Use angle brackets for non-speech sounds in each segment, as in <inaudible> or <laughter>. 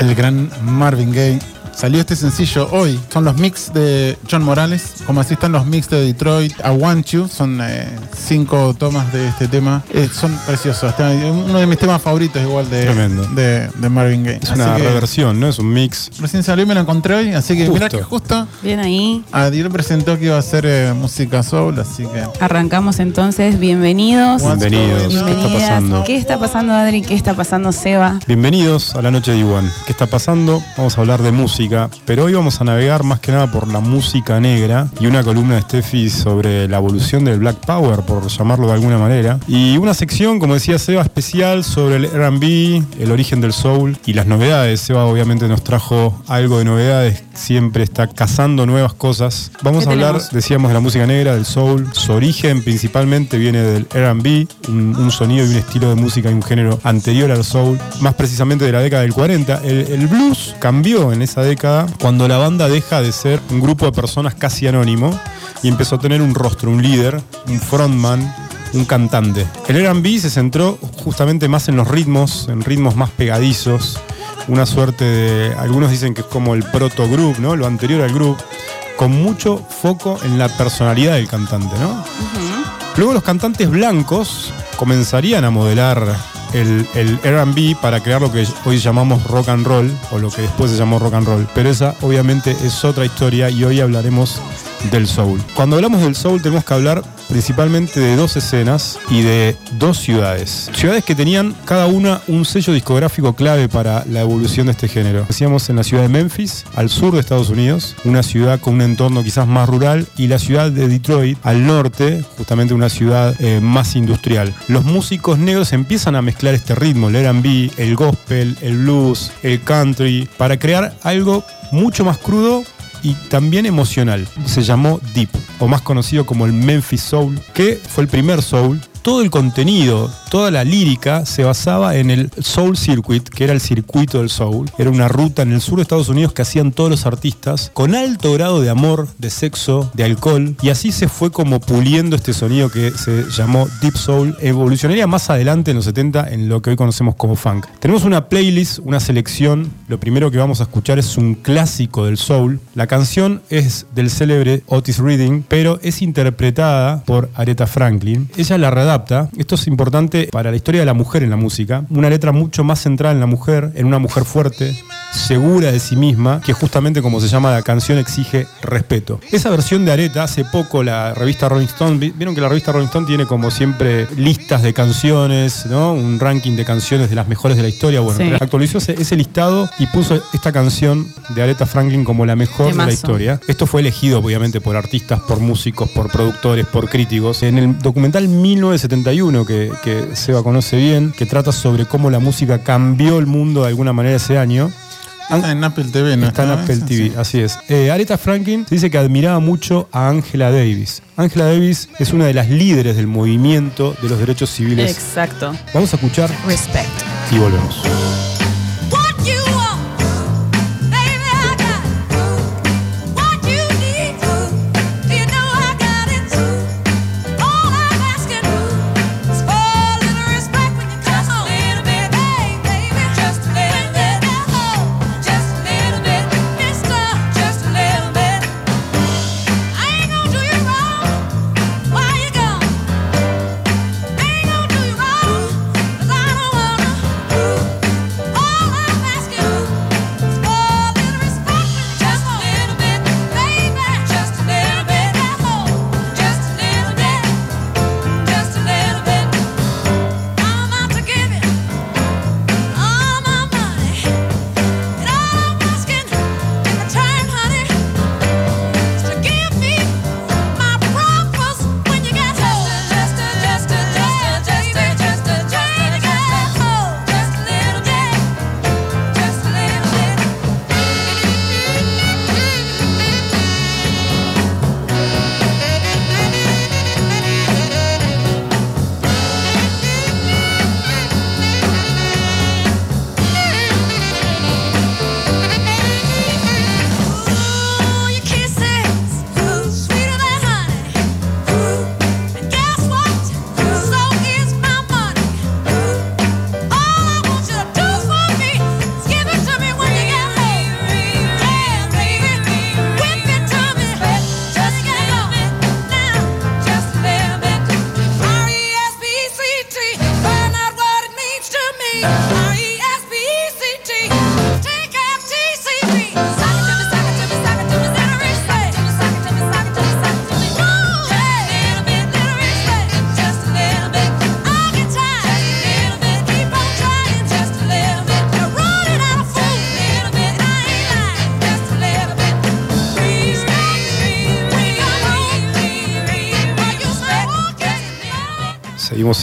el gran Marvin Gaye. Salió este sencillo hoy. Son los mix de John Morales. Como así están los mix de Detroit. I Want You. Son eh, cinco tomas de este tema. Eh, son preciosos. Uno de mis temas favoritos igual de, Tremendo. de, de Marvin Gaye. Es Así una reversión, ¿no? Es un mix. Recién salió y me lo encontré hoy. Así que mira Justo. que justo Bien ahí. Adiel presentó que iba a hacer eh, música soul. Así que Arrancamos entonces. Bienvenidos. Bienvenidos. ¿Qué está pasando? ¿Qué está pasando, Adri? ¿Qué está pasando, Seba? Bienvenidos a la noche de Iwan. ¿Qué está pasando? Vamos a hablar de música, pero hoy vamos a navegar más que nada por la música negra y una columna de Steffi sobre la evolución del Black Power, por llamarlo de alguna manera. Y una sección, como decía Seba, especial sobre el RB, el origen del soul y las novedades. Seba obviamente nos trajo algo de novedades, siempre está cazando nuevas cosas. Vamos ¿Qué a hablar, tenemos? decíamos, de la música negra, del soul. Su origen principalmente viene del RB, un, un sonido y un estilo de música y un género anterior al soul, más precisamente de la década del 40. El, el blues cambió en esa década cuando la banda deja de ser un grupo de personas casi anónimo y empezó a tener un rostro, un líder, un frontman, un cantante. El R&B se centró justamente más en los ritmos, en ritmos más pegadizos, una suerte de, algunos dicen que es como el proto group, ¿no? Lo anterior al group, con mucho foco en la personalidad del cantante, ¿no? Luego los cantantes blancos comenzarían a modelar el, el RB para crear lo que hoy llamamos rock and roll, o lo que después se llamó rock and roll. Pero esa obviamente es otra historia y hoy hablaremos del soul. Cuando hablamos del soul tenemos que hablar principalmente de dos escenas y de dos ciudades. Ciudades que tenían cada una un sello discográfico clave para la evolución de este género. Decíamos en la ciudad de Memphis, al sur de Estados Unidos, una ciudad con un entorno quizás más rural, y la ciudad de Detroit, al norte, justamente una ciudad eh, más industrial. Los músicos negros empiezan a mezclar este ritmo, el R&B, el gospel, el blues, el country, para crear algo mucho más crudo y también emocional. Se llamó Deep, o más conocido como el Memphis Soul, que fue el primer soul. Todo el contenido, toda la lírica se basaba en el Soul Circuit, que era el circuito del soul. Era una ruta en el sur de Estados Unidos que hacían todos los artistas con alto grado de amor, de sexo, de alcohol. Y así se fue como puliendo este sonido que se llamó Deep Soul. Evolucionaría más adelante en los 70 en lo que hoy conocemos como funk. Tenemos una playlist, una selección. Lo primero que vamos a escuchar es un clásico del soul. La canción es del célebre Otis Reading, pero es interpretada por Aretha Franklin. Ella la readapta. Esto es importante para la historia de la mujer en la música. Una letra mucho más centrada en la mujer, en una mujer fuerte, segura de sí misma, que justamente como se llama la canción exige respeto. Esa versión de Aretha, hace poco la revista Rolling Stone, vi- vieron que la revista Rolling Stone tiene como siempre listas de canciones, ¿no? Un ranking de canciones de las mejores de la historia. Bueno, Sí. actualizó ese, ese listado y puso esta canción de Aretha Franklin como la mejor de la historia. Esto fue elegido obviamente por artistas, por músicos, por productores, por críticos. En el documental 1971, que, que Seba conoce bien, que trata sobre cómo la música cambió el mundo de alguna manera ese año, Está en Apple TV, ¿no? Está en Apple Esa, TV, sí. así es. Eh, Aretha Franklin dice que admiraba mucho a Angela Davis. Angela Davis es una de las líderes del movimiento de los derechos civiles. Exacto. Vamos a escuchar Respect. y volvemos.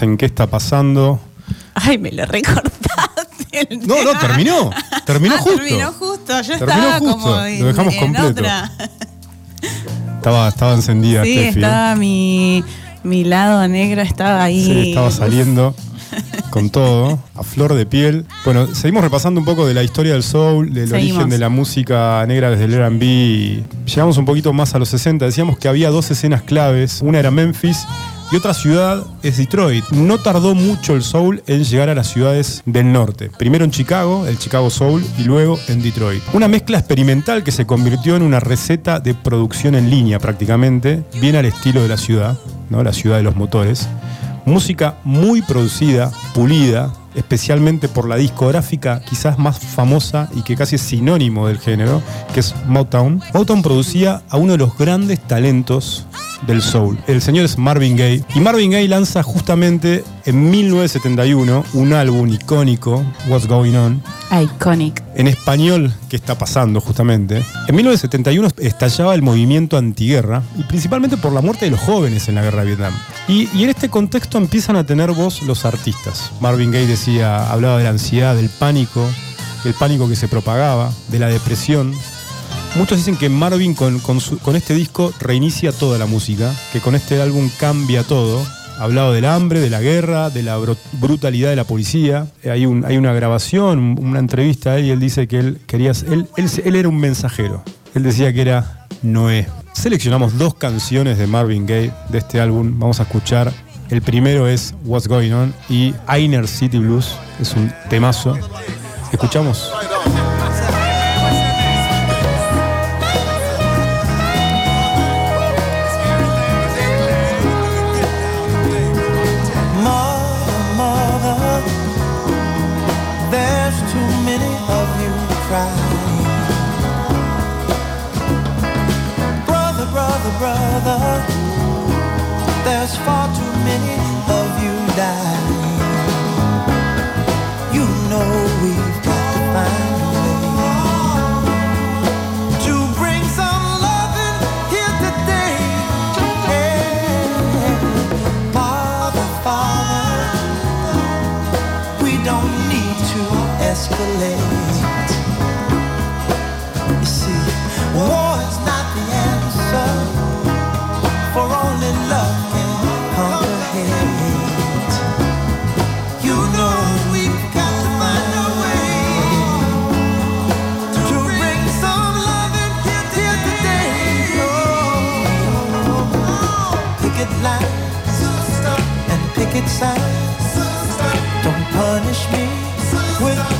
En qué está pasando. Ay, me lo recortaste. el No, no, terminó. Terminó Ah, justo. Terminó justo. Yo Terminó estaba justo. como Lo en, dejamos en completo. otra. Estaba, estaba encendida, Sí, Steffi. estaba mi, mi lado negro, estaba ahí. Sí, estaba saliendo con todo, a flor de piel. Bueno, seguimos repasando un poco de la historia del soul, del Seguimos. origen de la música negra desde el R&B. Llegamos un poquito más a los 60. Decíamos que había dos escenas claves. Una era Memphis y otra ciudad es Detroit. No tardó mucho el soul en llegar a las ciudades del norte. Primero en Chicago, el Chicago Soul, y luego en Detroit. Una mezcla experimental que se convirtió en una receta de producción en línea prácticamente, bien al estilo de la ciudad, ¿no? la ciudad de los motores. Música muy producida, pulida, especialmente por la discográfica quizás más famosa y que casi es sinónimo del género, que es Motown. Motown producía a uno de los grandes talentos del soul. El señor es Marvin Gaye. Y Marvin Gaye lanza justamente en 1971 un álbum icónico, What's Going On, Iconic. en español, ¿qué está pasando justamente? En 1971 estallaba el movimiento antiguerra, y principalmente por la muerte de los jóvenes en la guerra de Vietnam. Y, y en este contexto empiezan a tener voz los artistas. Marvin Gaye decía, hablaba de la ansiedad, del pánico, del pánico que se propagaba, de la depresión. Muchos dicen que Marvin con, con su- con este disco reinicia toda la música, que con este álbum cambia todo. Hablado del hambre, de la guerra, de la bru- brutalidad de la policía. Eh, hay una grabación, una entrevista a él y él dice que él quería. Él, él, él era un mensajero. Él decía que era Noé. Seleccionamos dos canciones de Marvin Gaye de este álbum. Vamos a escuchar. El primero es What's Going On y Inner City Blues. Es un temazo. Escuchamos. Escalate. You see, war is not the answer, for only love can conquer hate. You know we've got to find a way to bring some loving here, here today. Picket lines and picket signs. Don't punish me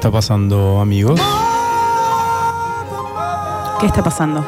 está pasando, amigos? ¿Qué está pasando?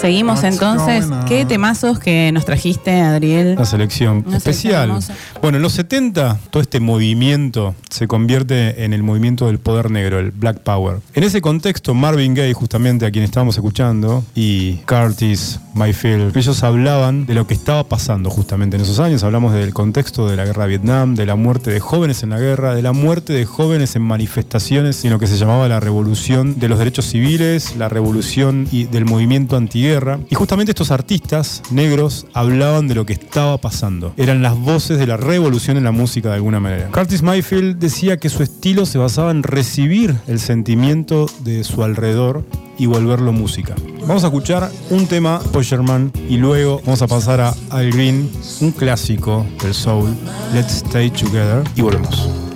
Seguimos What's entonces. ¿Qué temazos que nos trajiste, Adriel? La selección Una especial. Bueno, en los 70 todo este movimiento se convierte en el movimiento del poder negro, el Black Power. En ese contexto, Marvin Gaye, justamente a quien estábamos escuchando, y Curtis Mayfield, ellos hablaban de lo que estaba pasando justamente en esos años. Hablamos del contexto de la guerra de Vietnam, de la muerte de jóvenes en la guerra, de la muerte de jóvenes en manifestaciones en lo que se llamaba la revolución de los derechos civiles, la revolución y del movimiento antiguerra. Y justamente estos artistas negros hablaban de lo que estaba pasando. Eran las voces de la revolución en la música de alguna manera. Curtis Mayfield decía que su estilo se basaba en recibir el sentimiento de su alrededor y volverlo música. Vamos a escuchar un tema, Sherman, y luego vamos a pasar a Al Green, un clásico del soul, Let's Stay Together, y volvemos.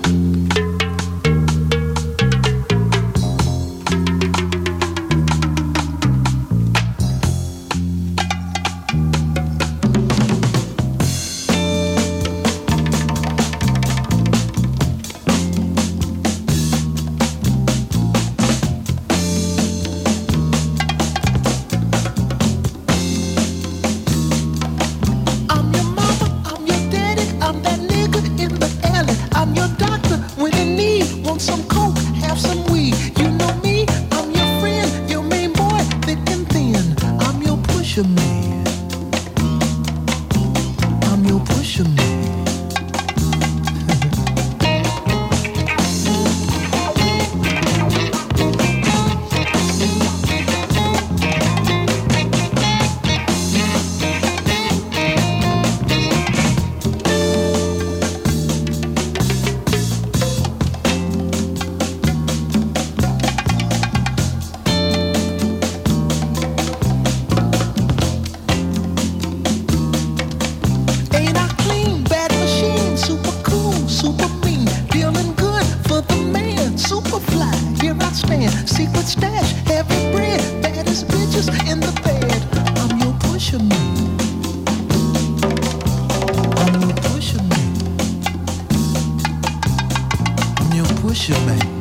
Fisherman.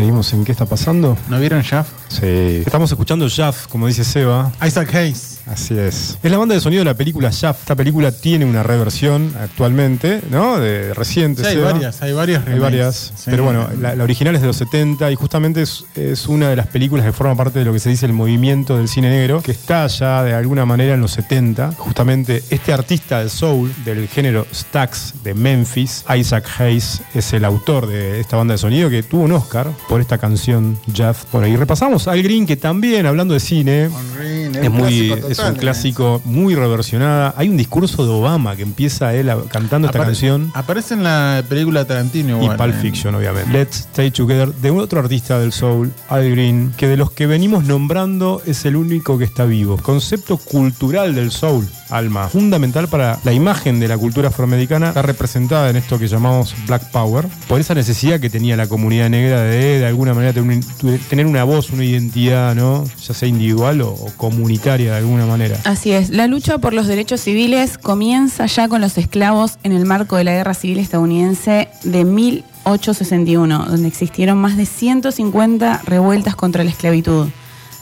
Seguimos en qué está pasando. ¿No vieron Shaft? Sí. Estamos escuchando Shaft, como dice Seba. Isaac Hayes. Así es. Es la banda de sonido de la película Shaft. Esta película tiene una reversión actualmente, ¿no? De reciente. Sí, hay varias, hay varias. Hay remakes. varias. Sí. Pero bueno, la, la original es de los 70 y justamente es, es una de las películas que forma parte de lo que se dice el movimiento del cine negro, que está ya de alguna manera en los 70. Justamente este artista del soul, del género Stax de Memphis, Isaac Hayes, es el autor de esta banda de sonido que tuvo un Oscar por esta canción Jeff. Bueno, y repasamos Al Green, que también, hablando de cine, Green, es, muy, clásico es total, un clásico muy reversionada. Hay un discurso de Obama que empieza él a- cantando esta Apare- canción. Aparece en la película Tarantino Y igual. Pulp eh. Fiction, obviamente. Let's Stay Together, de otro artista del soul, Al Green, que de los que venimos nombrando es el único que está vivo. Concepto cultural del soul, alma, fundamental para la imagen de la cultura afroamericana, está representada en esto que llamamos Black Power, por esa necesidad que tenía la comunidad negra de, de alguna manera, tener, un- tener una voz, una identidad, ¿no? Ya sea individual o, o de alguna manera. Así es, la lucha por los derechos civiles comienza ya con los esclavos en el marco de la Guerra Civil estadounidense de 1861, donde existieron más de 150 revueltas contra la esclavitud.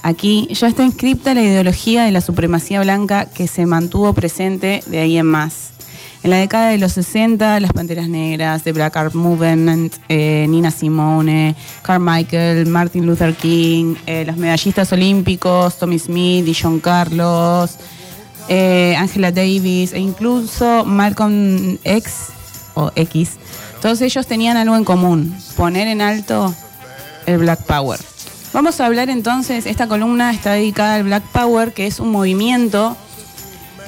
Aquí ya está inscripta la ideología de la supremacía blanca que se mantuvo presente de ahí en más. En la década de los 60, las Panteras Negras, The Black Art Movement, eh, Nina Simone, Carmichael, Martin Luther King, eh, los medallistas olímpicos, Tommy Smith y John Carlos, eh, Angela Davis e incluso Malcolm X o X, todos ellos tenían algo en común, poner en alto el Black Power. Vamos a hablar entonces, esta columna está dedicada al Black Power, que es un movimiento.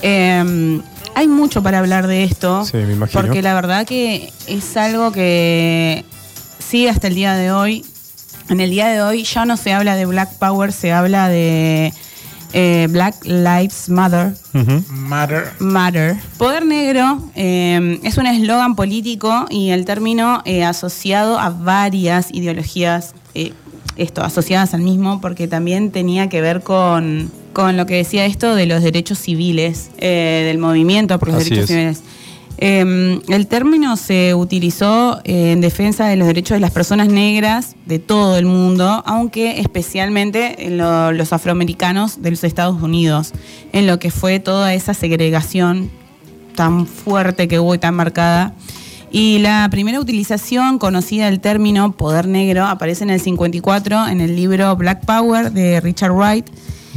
eh, hay mucho para hablar de esto, Sí, me imagino. porque la verdad que es algo que sigue hasta el día de hoy. En el día de hoy ya no se habla de Black Power, se habla de eh, Black Lives Matter. Matter. Matter. Poder negro eh, es un eslogan político y el término eh, asociado a varias ideologías, eh, esto, asociadas al mismo, porque también tenía que ver con, con lo que decía esto de los derechos civiles, eh, del movimiento por los Así derechos es. civiles. Eh, el término se utilizó eh, en defensa de los derechos de las personas negras de todo el mundo, aunque especialmente en lo- los afroamericanos de los Estados Unidos, en lo que fue toda esa segregación tan fuerte que hubo y tan marcada. Y la primera utilización conocida del término poder negro aparece en el 54 en el libro Black Power de Richard Wright.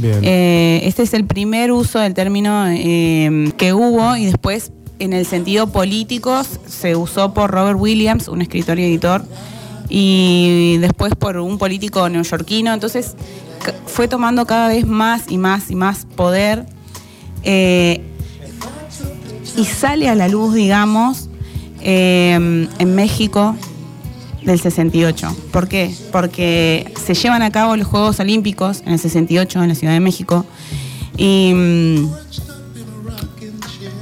Eh, este es el primer uso del término eh, que hubo y después en el sentido político se usó por Robert Williams, un escritor y editor, y después por un político neoyorquino. Entonces fue tomando cada vez más y más y más poder eh, y sale a la luz, digamos, eh, en México del 68. ¿Por qué? Porque se llevan a cabo los Juegos Olímpicos en el 68 en la Ciudad de México. Y. mm,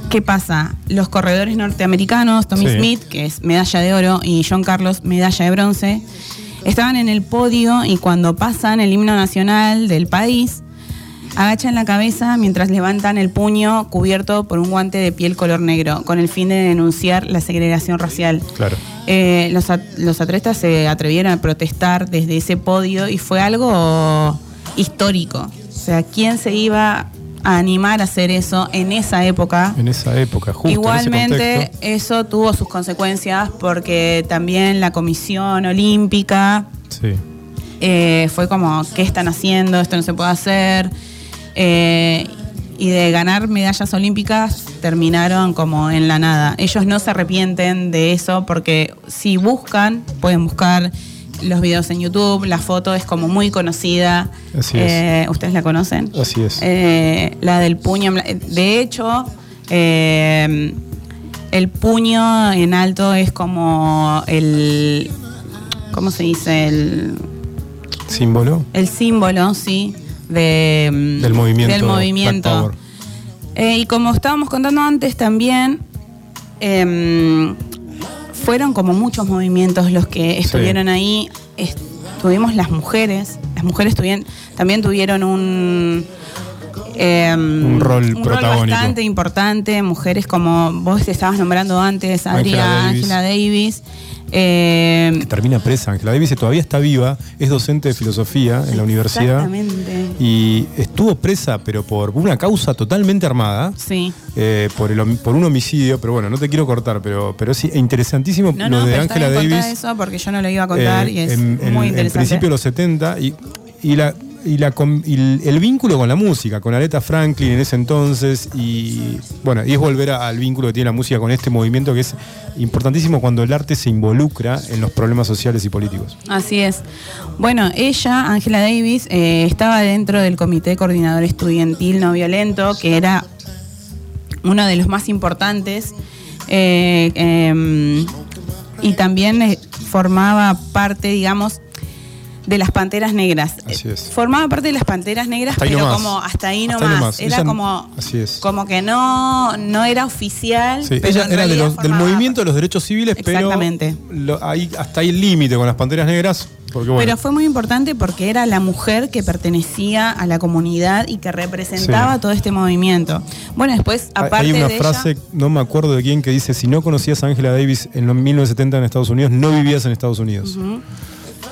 ¿Qué pasa? Los corredores norteamericanos, Tommy Sí. Smith, que es medalla de oro, y John Carlos, medalla de bronce, estaban en el podio y cuando pasan el himno nacional del país, agachan la cabeza mientras levantan el puño cubierto por un guante de piel color negro, con el fin de denunciar la segregación racial. Claro. Eh, los, at- los atletas se atrevieron a protestar desde ese podio y fue algo histórico. O sea, ¿quién se iba a animar a hacer eso en esa época? En esa época, justo en ese Igualmente, eso tuvo sus consecuencias porque también la Comisión Olímpica Sí. eh, fue como, ¿qué están haciendo? Esto no se puede hacer. Eh, y de ganar medallas olímpicas terminaron como en la nada. Ellos no se arrepienten de eso porque si buscan, pueden buscar los videos en YouTube, la foto es como muy conocida. Así es. Eh, ¿Ustedes la conocen? Así es. Eh, la del puño. De hecho, eh, el puño en alto es como el. ¿Cómo se dice? El, Símbolo. el símbolo, sí, de, Del movimiento Del movimiento. Eh, y como estábamos contando antes también, em, fueron como muchos movimientos los que estuvieron ahí. Estuvimos las mujeres, las mujeres tuvieron, también tuvieron un... em, Un rol un protagónico. bastante importante, mujeres como vos te estabas nombrando antes, Adriana, Davis. Angela Davis. Em, Que termina presa. Angela Davis todavía está viva, es docente de filosofía en la universidad. Exactamente. Y estuvo presa, pero por una causa totalmente armada. Sí. eh, por, el, hom- por un homicidio, pero bueno, no te quiero cortar, pero, pero sí, interesantísimo No, lo no, de contá Davis. eso porque yo no lo iba a contar eh, y es en, en- muy en interesante. principio de los 70 y, y la y, la, y el, vínculo con la música, con Aretha Franklin en ese entonces, y bueno, y es volver al vínculo que tiene la música con este movimiento que es importantísimo cuando el arte se involucra en los problemas sociales y políticos. Así es. Bueno, ella, Angela Davis, eh, estaba dentro del Comité Coordinador Estudiantil No Violento, que era uno de los más importantes. eh, eh, y también eh, formaba parte, digamos, de las Panteras Negras. Así es. Formaba parte de las Panteras Negras, Hasta pero nomás. como hasta ahí Hasta nomás. ahí nomás. Era Ella- como, así es. como que no, no era oficial. Sí, pero ella era de realidad los- del movimiento de los derechos civiles, Exactamente. pero lo- ahí, hasta ahí el límite con las panteras negras, porque bueno, Pero fue muy importante porque era la mujer que pertenecía a la comunidad y que representaba Sí. todo este movimiento. Bueno, después, aparte hay una de frase, ella, no me acuerdo de quién, que dice, si no conocías a Angela Davis en los 1970 en Estados Unidos, no vivías en Estados Unidos.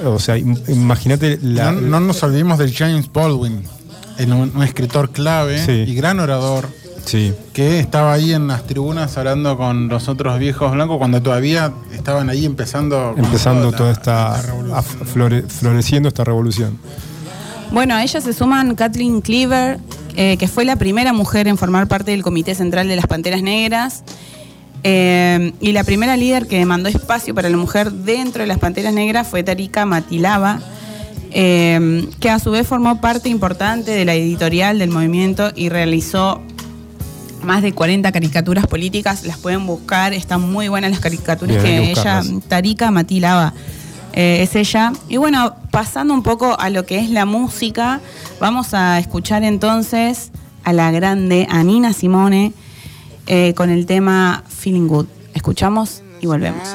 O sea, im- imagínate la... no, no nos olvidemos del James Baldwin, el- un, un escritor clave Sí. y gran orador Sí, que estaba ahí en las tribunas hablando con los otros viejos blancos cuando todavía estaban ahí empezando empezando toda esta... la flore- floreciendo esta revolución. bueno, a ella se suman Kathleen Cleaver, eh, que fue la primera mujer en formar parte del Comité Central de las Panteras Negras. Eh, y la primera líder que demandó espacio para la mujer dentro de las Panteras Negras fue Tarika Matilava, eh, que a su vez formó parte importante de la editorial del movimiento y realizó más de 40 caricaturas políticas, las pueden buscar, están muy buenas las caricaturas Bien, que ella. Tarika Matilava, eh, es ella. Y bueno, pasando un poco a lo que es la música, vamos a escuchar entonces a la grande, a Nina Simone, eh, con el tema Feeling Good. Escuchamos y volvemos.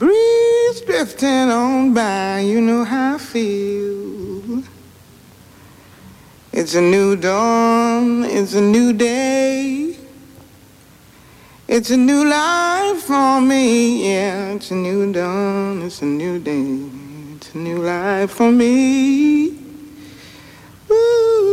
Breeze drifting on by, you know how I feel. It's a new dawn, it's a new day. It's a new life for me, yeah. It's a new dawn, it's a new day. It's a new life for me. Ooh,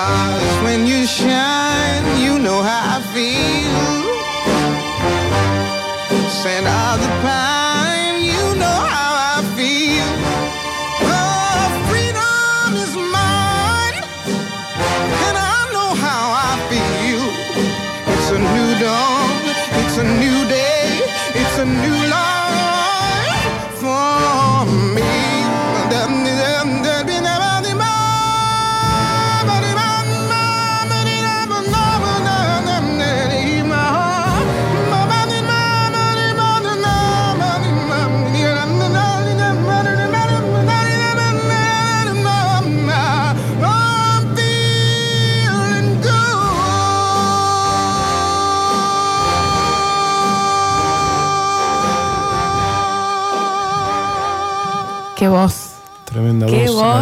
Stars when you shine,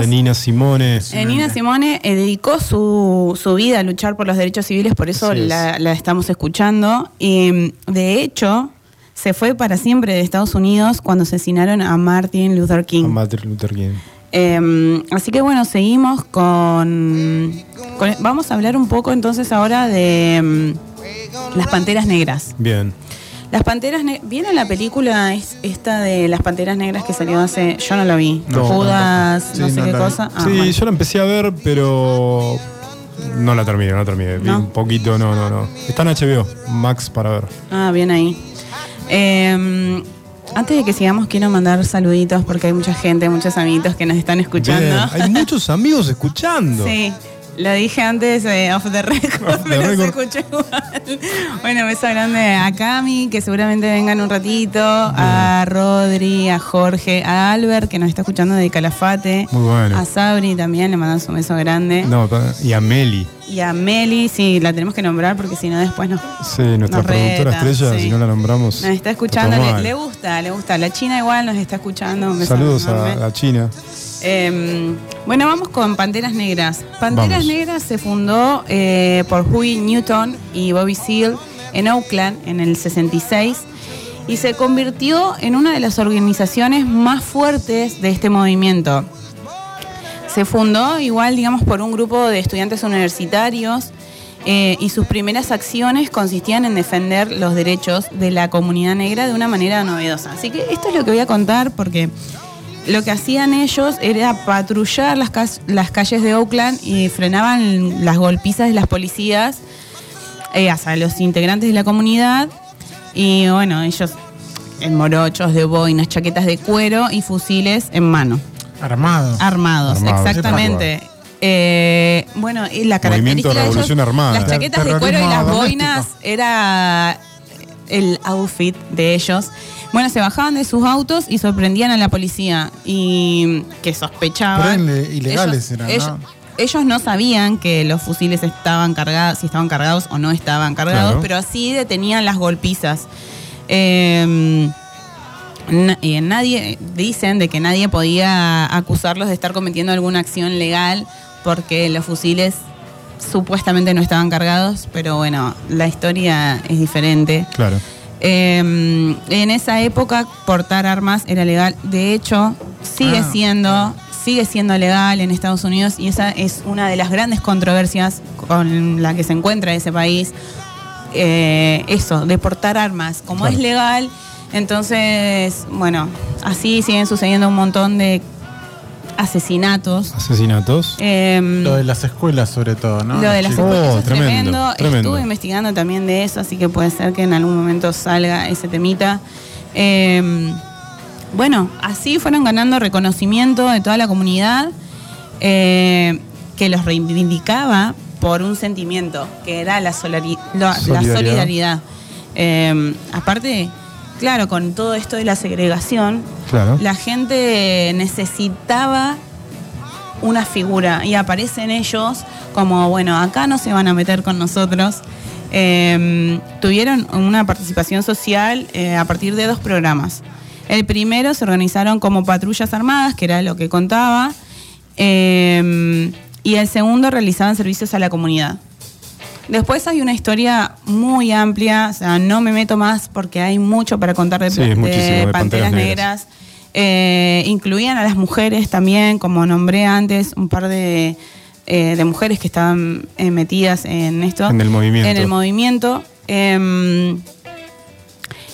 de Nina Simone. Eh, Nina Simone eh, dedicó su, su vida a luchar por los derechos civiles, por eso es. la, la estamos escuchando. Y mm, de hecho, se fue para siempre de Estados Unidos cuando asesinaron a Martin Luther King. A Martin Luther King. Eh, así que bueno, seguimos con, con- Vamos a hablar un poco entonces ahora de mm, las Panteras Negras. Bien. Las Panteras Negras... ¿Vieron la película es- esta de las Panteras Negras que salió hace... Yo no la vi. No, Judas, no Sí, sé qué cosa. Ah, sí, bueno. yo la empecé a ver, pero no la terminé, no la terminé. Vi un poquito, no, no, no. Está en HBO, Max para ver. Ah, bien ahí. Eh, antes de que sigamos, quiero mandar saluditos porque hay mucha gente, muchos amiguitos que nos están escuchando. Bien, Hay muchos amigos escuchando. <laughs> Sí, lo dije antes eh, off the record, pero se escuchó igual. Bueno, beso grande a Cami, que seguramente vengan un ratito, a Rodri, a Jorge, a Albert, que nos está escuchando de Calafate, Muy bueno. a Sabri también, le mandamos un beso grande. No, y a Meli. Y a Meli, sí, la tenemos que nombrar porque si no después nos, Sí, nuestra Nos productora reta, estrella, sí. si no la nombramos. nos está escuchando. Le, gusta, le gusta. La China igual nos está escuchando. un Saludos a, a China. Eh, bueno, vamos con Panteras Negras. Panteras Vamos. Negras se fundó eh, por Huey Newton y Bobby Seale en Oakland en el 66 y se convirtió en una de las organizaciones más fuertes de este movimiento. Se fundó igual, digamos, por un grupo de estudiantes universitarios eh, y sus primeras acciones consistían en defender los derechos de la comunidad negra de una manera novedosa. Así que esto es lo que voy a contar porque lo que hacían ellos era patrullar las, calles de Oakland y frenaban las golpizas de las policías eh, los integrantes de la comunidad. Y bueno, ellos en morochos de boinas, chaquetas de cuero y fusiles en mano. Armado. Armados, Armados, exactamente. Eh, bueno, y la característica de ellos, Revolución Armada. las chaquetas de cuero y las doméstico. boinas era el outfit de ellos. Bueno, se bajaban de sus autos y sorprendían a la policía y que sospechaban. Pero ilegales ellos, eran, ellos, ¿no? ellos no sabían que los fusiles estaban cargados, si estaban cargados o no estaban cargados, Claro. pero así detenían las golpizas. Eh, Na- eh, nadie dicen de que nadie podía acusarlos de estar cometiendo alguna acción legal porque los fusiles supuestamente no estaban cargados, pero bueno, la historia es diferente. Claro. Eh, en esa época portar armas era legal. De hecho, sigue Ah, siendo sigue siendo legal en Estados Unidos y esa es una de las grandes controversias con la que se encuentra ese país. Eh, eso, de portar armas. Como Claro. es legal, entonces, bueno, así siguen sucediendo un montón de asesinatos. Asesinatos. Em, Lo de las escuelas, sobre todo, ¿no? lo de las Chicos. Oh, escuelas es tremendo, tremendo. tremendo. Estuve investigando también de eso, así que puede ser que en algún momento salga ese temita. Eh, bueno, así fueron ganando reconocimiento de toda la comunidad eh, que los reivindicaba por un sentimiento, que era la, solari- la- la Solidaridad. solidaridad. Eh, aparte, claro, con todo esto de la segregación, Claro. la gente necesitaba una figura y aparecen ellos como, bueno, acá no se van a meter con nosotros. Eh, tuvieron una participación social eh, a partir de dos programas. El primero se organizaron como patrullas armadas, que era lo que contaba, eh, y el segundo realizaban servicios a la comunidad. Después hay una historia muy amplia, o sea, no me meto más porque hay mucho para contar de, Sí, de de Panteras Panteras Negras. Negras. Eh, incluían a las mujeres también, como nombré antes, un par de, eh, de mujeres que estaban eh, metidas en esto. En el movimiento. En el movimiento. Eh,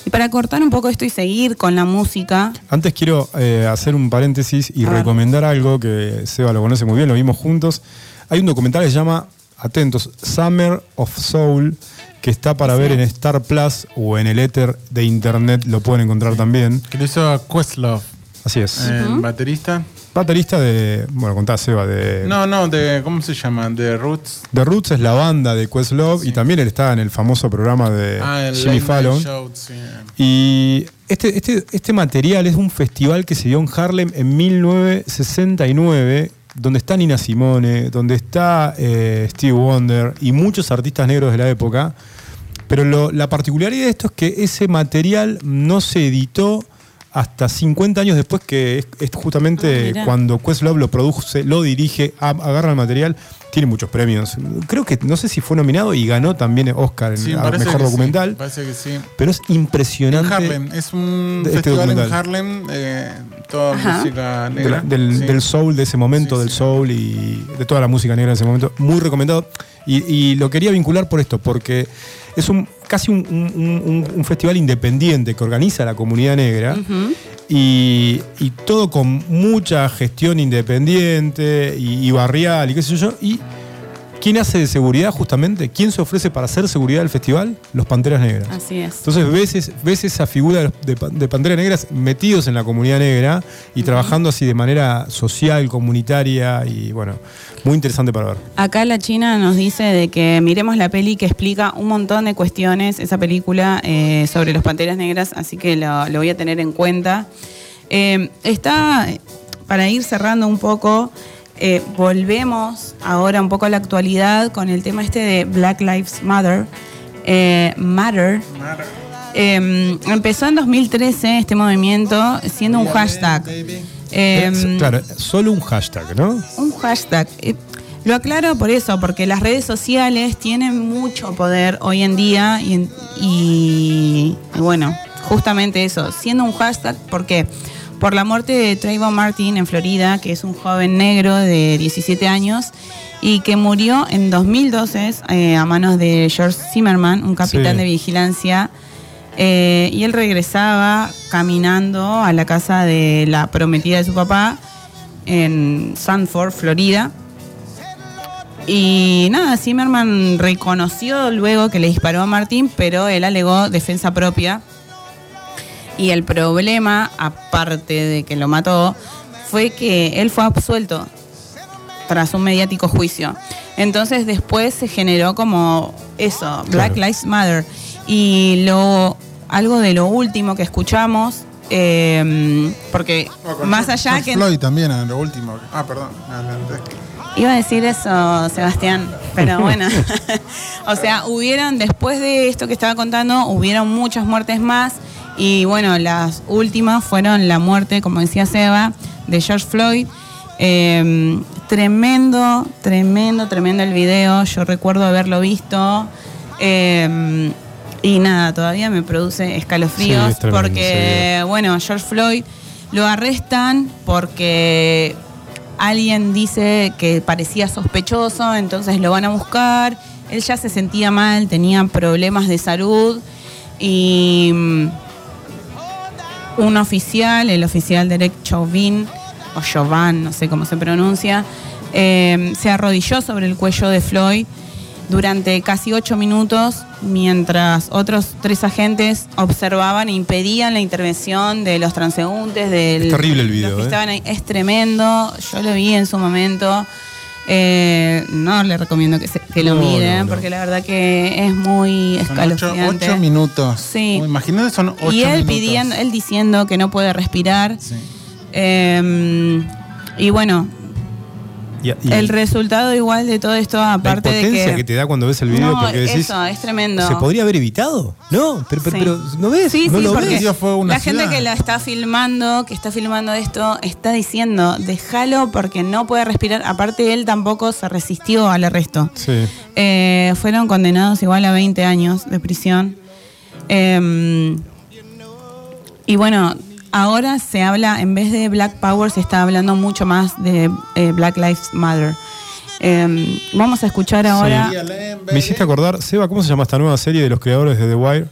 y para cortar un poco esto y seguir con la música, Antes quiero hacer un paréntesis y A ver. recomendar algo que Seba lo conoce muy bien, lo vimos juntos. Hay un documental que se llama, atentos, Summer of Soul, que está para ver en Star Plus o en el éter de internet, lo pueden encontrar también. Que lo hizo Questlove, Así es. el baterista. Baterista de, bueno, contá Seba, de... No, no, de, ¿cómo se llama? De Roots. The Roots es la banda de Questlove y también él está en el famoso programa de Ah, el Jimmy Late Night Fallon. Show, sí. Y este, este, este material es un festival que se dio en Harlem en 1969, donde está Nina Simone, donde está eh, Steve Wonder y muchos artistas negros de la época. Pero lo- la particularidad de esto es que ese material no se editó hasta 50 años después que es, es justamente Ah, cuando Questlove lo produce, lo dirige, a- agarra el material, tiene muchos premios. Creo que no sé si fue nominado y ganó también Oscar en Sí, a parece mejor que sí, documental. parece que sí. Pero es En impresionante. Harlem, es un de este festival en documental. Harlem, eh, toda Ajá. música de negra. la- del, Sí. del soul de ese momento, Sí, del sí. soul y de toda la música negra en ese momento. Muy recomendado. Y, y lo quería vincular por esto, porque es un casi un, un- un- un festival independiente que organiza la comunidad negra. Y, y todo con mucha gestión independiente y, y barrial y qué sé yo. Y ¿quién hace de seguridad justamente? ¿Quién se ofrece para hacer seguridad del festival? Los Panteras Negras. Así es. Entonces ves, es- ves esa figura de, de, pa- de Panteras Negras metidos en la comunidad negra y trabajando así de manera social, comunitaria y bueno, muy interesante para ver. Acá la China nos dice de que miremos la peli que explica un montón de cuestiones, esa película eh, sobre los Panteras Negras, así que lo, lo voy a tener en cuenta. Eh, está, para ir cerrando un poco, eh, volvemos ahora un poco a la actualidad con el tema este de Black Lives Matter. Eh, Matter. Eh, empezó en 2013 este movimiento siendo un hashtag. Eh, Es- claro, solo un hashtag, ¿no? un hashtag. Lo aclaro por eso, porque las redes sociales tienen mucho poder hoy en día y, en- y- y bueno, justamente eso, siendo un hashtag, ¿por qué? Por la muerte de Trayvon Martin en Florida, que es un joven negro de 17 años y que murió en 2012 eh, a manos de George Zimmerman, un capitán Sí. de vigilancia. eh, y él regresaba caminando a la casa de la prometida de su papá en Sanford, Florida. Y nada, Zimmerman reconoció luego que le disparó a Martín, pero él alegó defensa propia. Y el problema, aparte de que lo mató, fue que él fue absuelto tras un mediático juicio. Entonces después se generó como eso, Black Lives Matter. Y lo algo de lo último que escuchamos, eh, porque más allá George que... Floyd también, en lo último. Ah, perdón. adelante. Iba a decir eso, Sebastián, pero bueno. <laughs> <laughs> o sea, hubieron, después de esto que estaba contando, hubieron muchas muertes más. Y bueno, las últimas fueron la muerte, como decía Seba, de George Floyd. Eh, tremendo, tremendo, tremendo el video. Yo recuerdo haberlo visto. Eh, y nada, todavía me produce escalofríos Sí, es tremendo, porque, bueno, George Floyd lo arrestan porque alguien dice que parecía sospechoso, entonces lo van a buscar. Él ya se sentía mal, tenía problemas de salud y mm, un oficial, el oficial Derek Chauvin, o Chauvin, no sé cómo se pronuncia, eh, se arrodilló sobre el cuello de Floyd durante casi ocho minutos mientras otros tres agentes observaban e impedían la intervención de los transeúntes, del, Es terrible el video, los que ¿eh? estaban ahí. Es tremendo, yo lo vi en su momento. Eh, no le recomiendo que, se- que lo No, miren no, no. porque la verdad que es muy Son ocho, escalofriante. ocho minutos. Sí. Imagínate, son ocho y él minutos. pidiendo, él diciendo que no puede respirar. Sí. Eh, y bueno, Y, y el resultado igual de todo esto, la aparte de que. que... te da cuando ves el video no, porque decís, eso es tremendo. ¿se podría haber evitado? No, pero, pero, Sí. pero ¿no ves? Sí, ¿No sí, lo porque ves? Ese fue una la gente que la está filmando, que está filmando esto, está diciendo, déjalo porque no puede respirar. Aparte, él tampoco se resistió al arresto. Sí. Eh, fueron condenados igual a 20 años de prisión. Eh, y bueno, ahora se habla, en vez de Black Power, se está hablando mucho más de eh, Black Lives Matter. Eh, vamos a escuchar ahora. Me hiciste acordar, Seba, ¿cómo se llama esta nueva serie de los creadores de The Wire?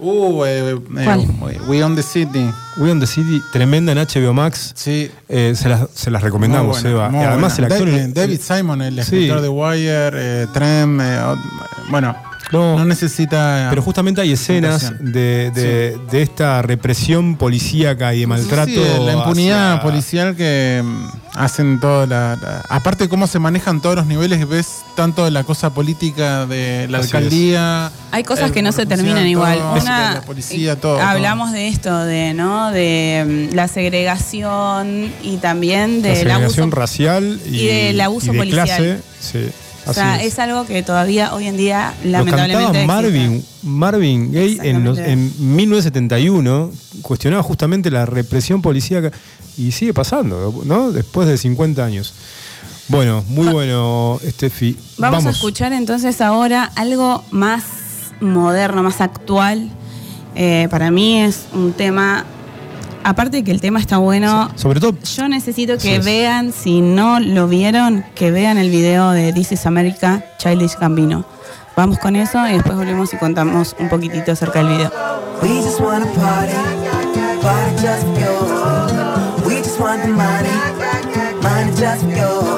Uh, eh, eh, ¿Cuál? We on the City. We on the City, tremenda en HBO Max. Sí. Eh, se, las, se las recomendamos, buena, Y Además, buena. el actor. David, David Simon, el Sí. escritor de Wire, eh, Trem, eh, bueno, No. no, necesita. Pero justamente hay escenas de, de- de esta represión policíaca y de maltrato. Sí, la impunidad hacia- policial que mm, hacen toda la, la- Aparte, cómo se manejan todos los niveles, ves tanto la cosa política de la Así alcaldía. Hay cosas el que no se terminan igual. todo, Una, la policía, todo. hablamos de esto, de no, de mm, la segregación y también la del abuso segregación racial y, y del abuso y de policial. clase. Sí. O sea, es. es. algo que todavía hoy en día, Lo lamentablemente. existe. Marvin, Marvin Gaye en, los- Exactamente. en 1971, cuestionaba justamente la represión policíaca y sigue pasando, ¿no? Después de 50 años. Bueno, muy bueno, Steffi. Vamos, a escuchar entonces ahora algo más moderno, más actual. Eh, para mí es un tema, aparte de que el tema está bueno, Sobre todo, yo necesito que Sí, vean, si no lo vieron, que vean el video de This is America, Childish Gambino. Vamos con eso y después volvemos y contamos un poquitito acerca del video. We just wanna party, party just for you. We just want the money, money just for you.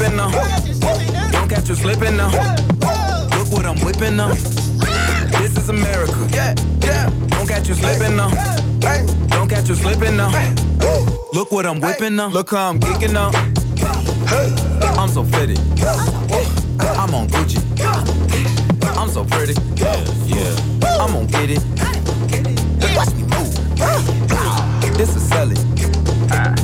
Slipping now. Don't catch you slipping now. Look what I'm whipping now. This is America. Yeah, yeah. Don't catch you slipping now. Don't catch you slipping now. Look what I'm whipping now. Look how I'm geeking now. I'm so fitted. I'm on Gucci. I'm so pretty. Yeah, yeah. I'm gonna get it. Watch me move. This is selling. Ah.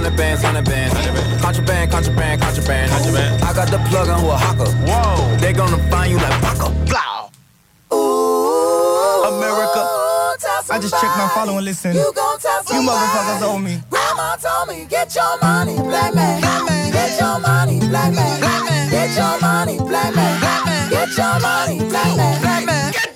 Hundred bands, hundred bands. Contraband, contraband, contraband. Contraband. I got the plug on who a hawker. Whoa. They gonna find you like Paco. Blow. America. I just checked my follow and listen. You gon' tell You motherfuckers owe me. Grandma told me, get your money, black man. Get your money, black man. Get your money, black man. Get your money, black man. Get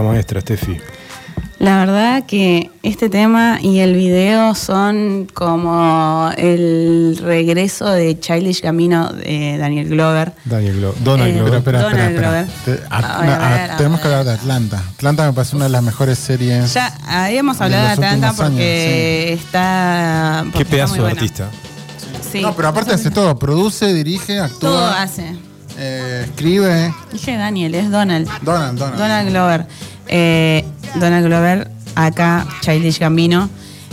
obra maestra, Steffi. La verdad que este tema y el video son como el regreso de Childish Gambino de Daniel Glover. Daniel Glo Donald Eh, Glover. Espera, espera, Donald espera. Glover. espera. Te- a- A ver, na- a ver, a- a tenemos que hablar de Atlanta. Atlanta me parece una de las mejores series. Ya habíamos hablado de Atlanta porque está. porque Qué pedazo de artista. Sí. No, pero aparte hace todo. Produce, dirige, actúa. Todo hace. Eh, escribe. Dije Daniel, es Donald. Donald, Donald. Donald Glover. Eh, Donald Glover, acá, Childish Gambino.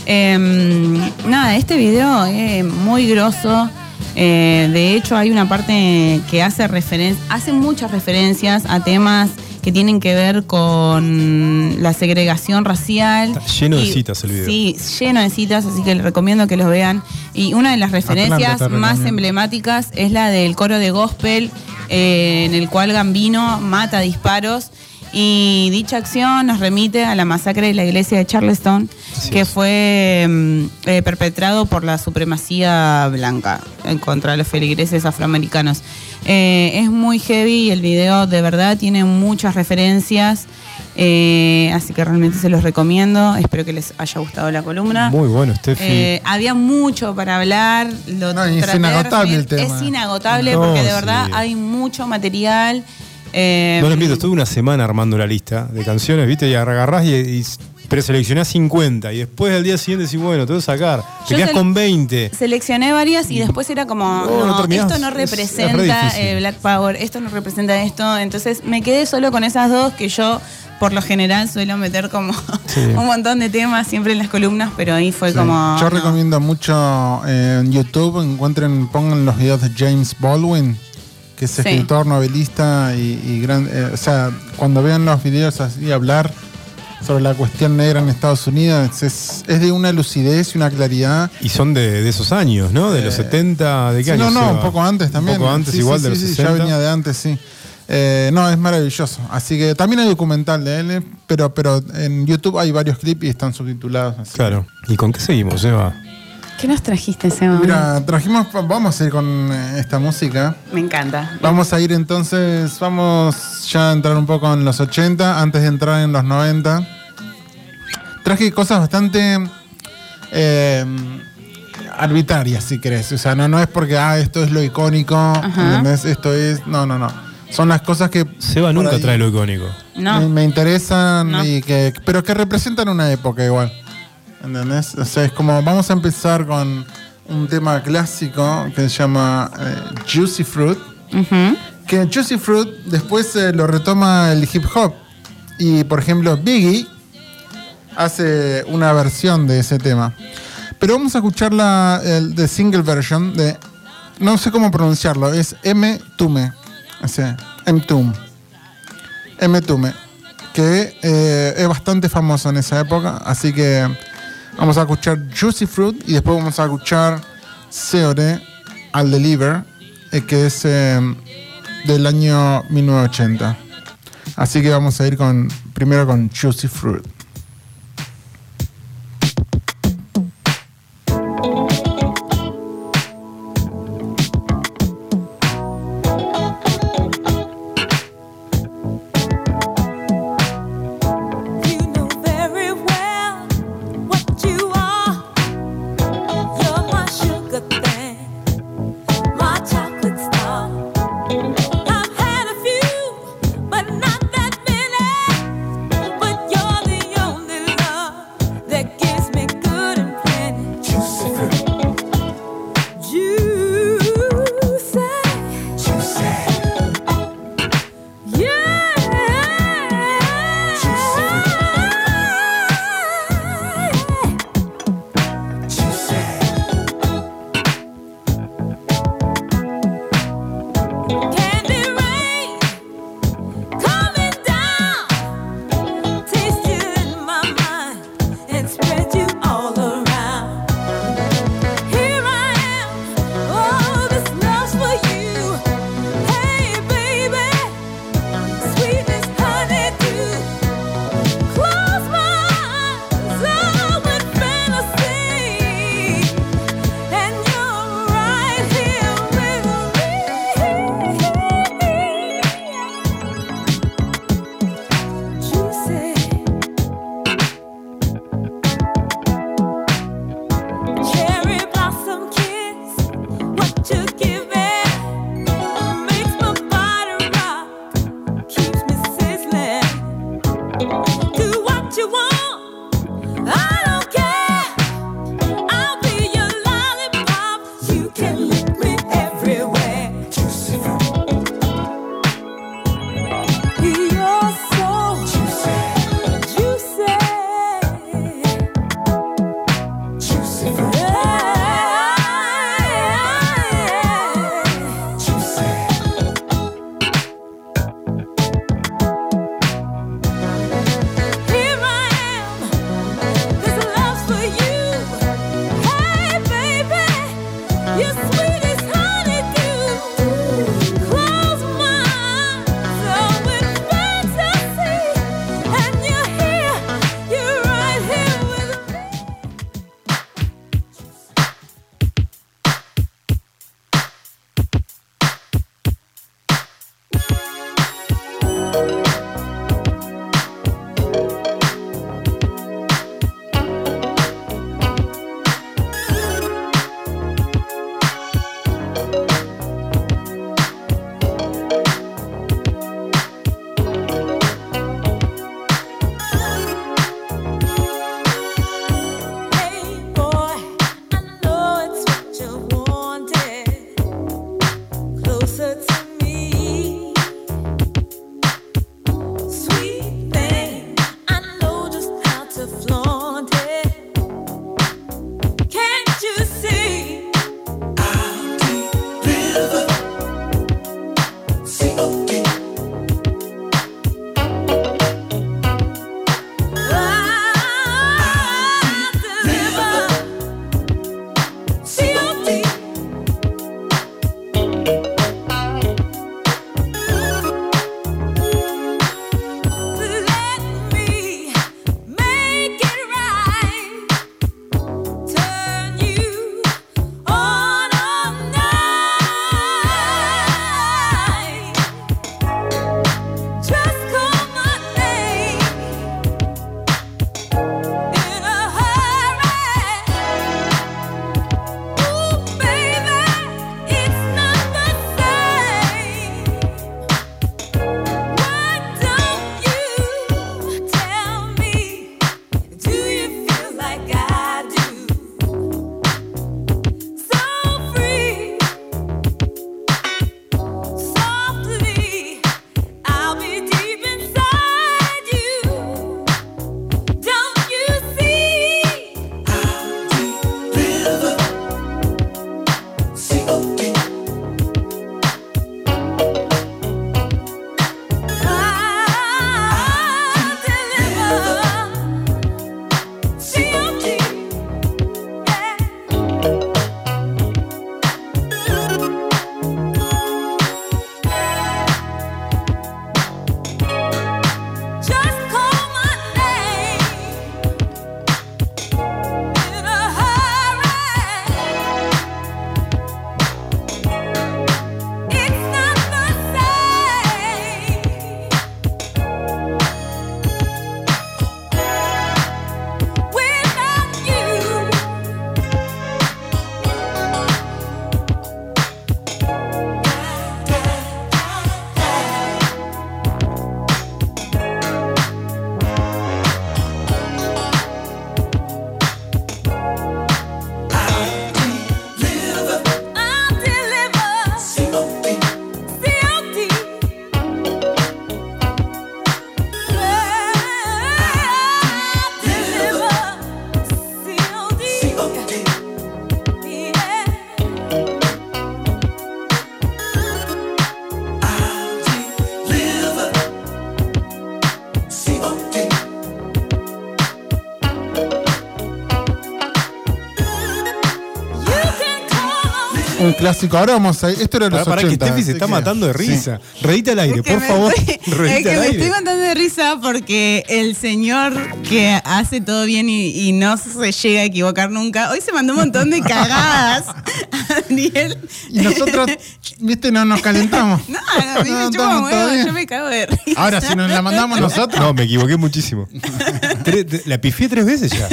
Em, nada, este video es muy grosso. Eh, de hecho, hay una parte que hace referencia, hace muchas referencias a temas que tienen que ver con la segregación racial. Está lleno de citas el video. Sí, lleno de citas, así que les recomiendo que los vean. Y una de las referencias Atlanta más emblemáticas es la del coro de gospel, eh, en el cual Gambino mata disparos. Y dicha acción nos remite a la masacre de la iglesia de Charleston, que fue mm, eh, perpetrado por la supremacía blanca en contra de los feligreses afroamericanos. Eh, es muy heavy y el video de verdad tiene muchas referencias. Eh, así que realmente se los recomiendo. Espero que les haya gustado la columna. Muy bueno, Steffi. Eh, había mucho para hablar. Lo No, es inagotable el tema. Es inagotable No, porque de verdad sí. hay mucho material. Eh, no les miento, estuve una semana armando la lista de canciones, ¿viste? Y agarrás y, y preseleccionás 50. Y después al día siguiente decís, bueno, te voy a sacar. Te Yo quedás con 20. Seleccioné varias y después era como, No, no no, terminás. esto no Es- es re representa eh, Black Power, esto no representa esto. Entonces me quedé solo con esas dos que yo, por lo general, suelo meter como <laughs> Sí. un montón de temas siempre en las columnas, pero ahí fue Sí. como. Yo no. recomiendo mucho eh, en YouTube, encuentren, pongan los videos de James Baldwin, que es Sí. escritor, novelista y, y gran, eh, o sea, cuando vean los videos así hablar sobre la cuestión negra en Estados Unidos, es, es de una lucidez y una claridad. Y son de, de esos años, ¿no? De los 70, ¿de qué Eh, Sí, años? no, no, un poco antes también. Un poco antes, Sí, igual sí, de los sí, sí, 60. Ya venía de antes, sí. Eh, no, es maravilloso. Así que también hay documental de él, eh, pero, pero en YouTube hay varios clips y están subtitulados. así. Claro. ¿Y con qué seguimos, Eva? ¿Qué nos trajiste, Seba? Mira, trajimos, vamos a ir con eh, esta música. Me encanta. Vamos a ir entonces, vamos ya a entrar un poco en los 80, antes de entrar en los 90. Traje cosas bastante eh, arbitrarias, si querés. O sea, no, no es porque, ah, esto es lo icónico, ¿entendés? Esto es, no, no, no. Son las cosas que... Seba nunca ahí trae lo icónico. No. Me, me interesan, No. y que, pero que representan una época igual. ¿Entendés? O sea, es como, vamos a empezar con un tema clásico que se llama eh, Juicy Fruit. Ujú. Que Juicy Fruit después eh, lo retoma el hip hop. Y por ejemplo, Biggie hace una versión de ese tema. Pero vamos a escuchar la el, de single version de. No sé cómo pronunciarlo, es M. Tume. O sea, M. Tum. M. Tume. Que eh, es bastante famoso en esa época. Así que vamos a escuchar Juicy Fruit y después vamos a escuchar Seore al Deliver, eh, que es eh, del año 1980. Así que vamos a ir con primero con Juicy Fruit. Clásico. Ahora vamos a. Esto era de Para, los para que 80, Steffi se está matando de sí. risa. Reíte al aire, Es que por favor. estoy- <laughs> es que al me aire. estoy matando de risa porque el señor que hace todo bien y, y no se llega a equivocar nunca, hoy se mandó un montón de cagadas. <laughs> Adriel. Y nosotros, viste, no nos calentamos. No, <laughs> no, a mí me No, yo me cago de risa. Ahora, si nos la mandamos nosotros. No, me equivoqué muchísimo. La pifié tres veces ya.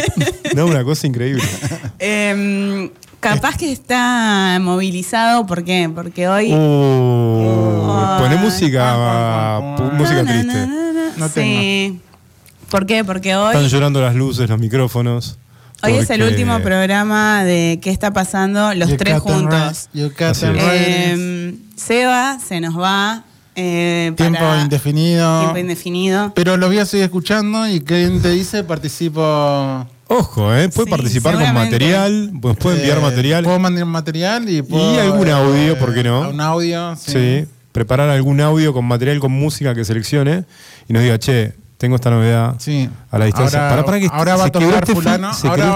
No, una cosa increíble. Em, capaz que está movilizado, ¿por qué? Porque hoy... Uh, poné Ay. música, pu- música na, triste. na, na. No sí. ¿Por qué? Porque hoy... Están llorando las luces, los micrófonos. Hoy es el último programa de ¿Qué está pasando? Los You tres juntos. Eh, Seba se nos va. eh, Tiempo para- indefinido. Tiempo indefinido. Pero lo voy a seguir escuchando y ¿quién te dice? Participo. Ojo, ¿eh? Puede Sí, participar con material, pues puede enviar eh, material. Puedo mandar material y puedo, Y algún audio, ¿por qué no? Un audio, sí. Sí. Preparar algún audio con material con música que seleccione y nos diga, che, tengo esta novedad Sí. a la distancia. Ahora, Pará, pará, que ahora va a tocar fulano. ahora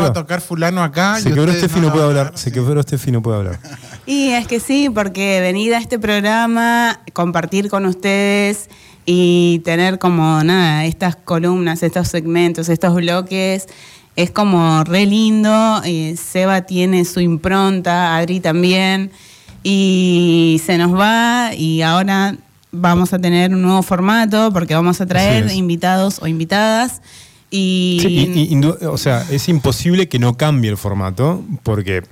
va a tocar fulano acá. Se quebró ustedes Steffi, no puede hablar. Se quebró Steffi, no puede hablar. Y es que sí, porque venir a este programa, compartir con ustedes y tener como nada, estas columnas, estos segmentos, estos bloques, es como re lindo. eh, Seba tiene su impronta, Adri también. Y se nos va y ahora vamos a tener un nuevo formato porque vamos a traer invitados o invitadas. Y, Sí, y- y indu- o sea, es imposible que no cambie el formato, porque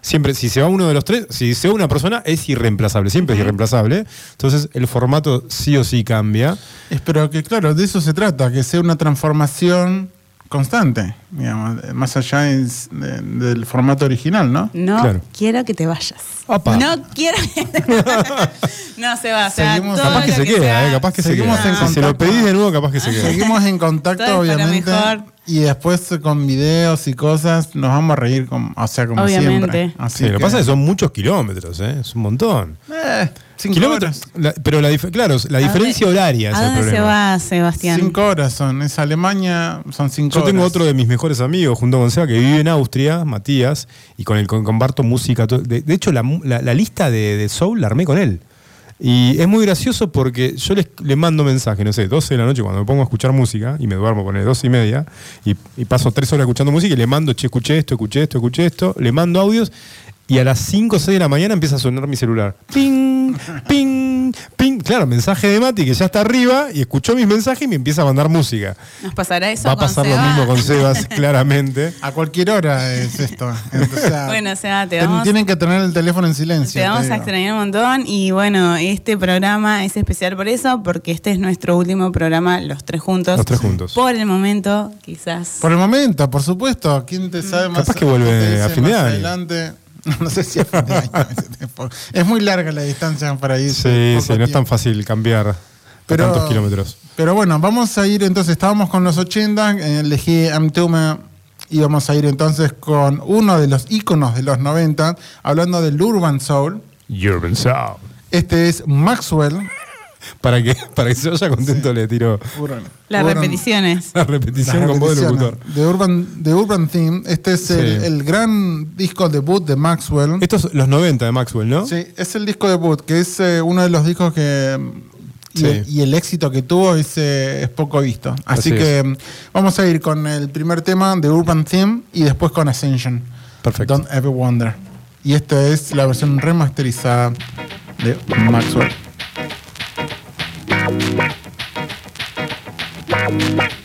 siempre, si se va uno de los tres, si se va una persona, es irreemplazable, siempre es irreemplazable. Entonces, el formato sí o sí cambia. Espero que, claro, de eso se trata, que sea una transformación constante, digamos, más allá de- de- del formato original, ¿no? No Claro. quiero que te vayas. Apa. No quiero que te No se va. O sea, Seguimos- todo Capaz que lo se queda, sea- eh, capaz que se Seguimos queda. en si se lo contacto. pedís de nuevo, capaz que se queda. Seguimos en contacto, obviamente. mejor. Y después con videos y cosas nos vamos a reír, con, o sea, como Obviamente. siempre. Así Sí, lo que pasa es que son muchos kilómetros, ¿eh? es un montón. Eh, cinco kilómetros. horas. la- pero la, claro, la diferencia horaria es ¿A el dónde se problema. va, Sebastián? Cinco horas son. Es Alemania, son cinco Yo tengo horas. otro de mis mejores amigos, junto con Seba, que vive en Austria, Matías, y con el que comparto música. todo- De, de hecho, la, mu- la- la lista de, de Soul la armé con él. Y es muy gracioso porque yo les- le mando mensaje, no sé, 12 de la noche cuando me pongo a escuchar música y me duermo con 12 y media y, paso 3 horas escuchando música y le mando, che, escuché esto, escuché esto, escuché esto, le mando audios y a las 5 o 6 de la mañana empieza a sonar mi celular. Ping, ping, ping. Claro, mensaje de Mati que ya está arriba y escuchó mis mensajes y me empieza a mandar música. ¿Nos pasará eso Va a con pasar lo Seba? mismo con Sebas, <laughs> claramente. A cualquier hora es esto. O sea, Bueno, Seba, te vamos- Tienen que tener el teléfono en silencio. Te vamos te a extrañar un montón y bueno, este programa es especial por eso, porque este es nuestro último programa, los tres juntos. Los tres juntos. Por el momento, quizás. Por el momento, por supuesto. ¿Quién te sabe más? Capaz que vuelve a fin de año. Adelante. <laughs> No sé si a fin de año. <laughs> es muy larga la distancia para ir. Sí, sí, no es tan fácil cambiar Pero- tantos kilómetros. Pero bueno, vamos a ir entonces, estábamos con los 80, eh, elegí Amtume y vamos a ir entonces con uno de los íconos de los 90, hablando del Urban Soul. Urban Sound. Este es Maxwell. Para que, <laughs> para que se vaya contento le tiro Urban- Las Urban- repeticiones. la las repetición con voz de locutor. de Urban, de Urban Theme. Este es el, Sí. el gran disco debut de Maxwell. Estos son los 90 de Maxwell, ¿no? Sí, es el disco debut, que es eh, uno de los discos que. Y, Sí. el, y el éxito que tuvo es, eh, es poco visto. Así, Así que es. vamos a ir con el primer tema de Urban Theme y después con Ascension. Perfecto. Don't Ever Wonder. Y esta es la versión remasterizada de Maxwell. Bye.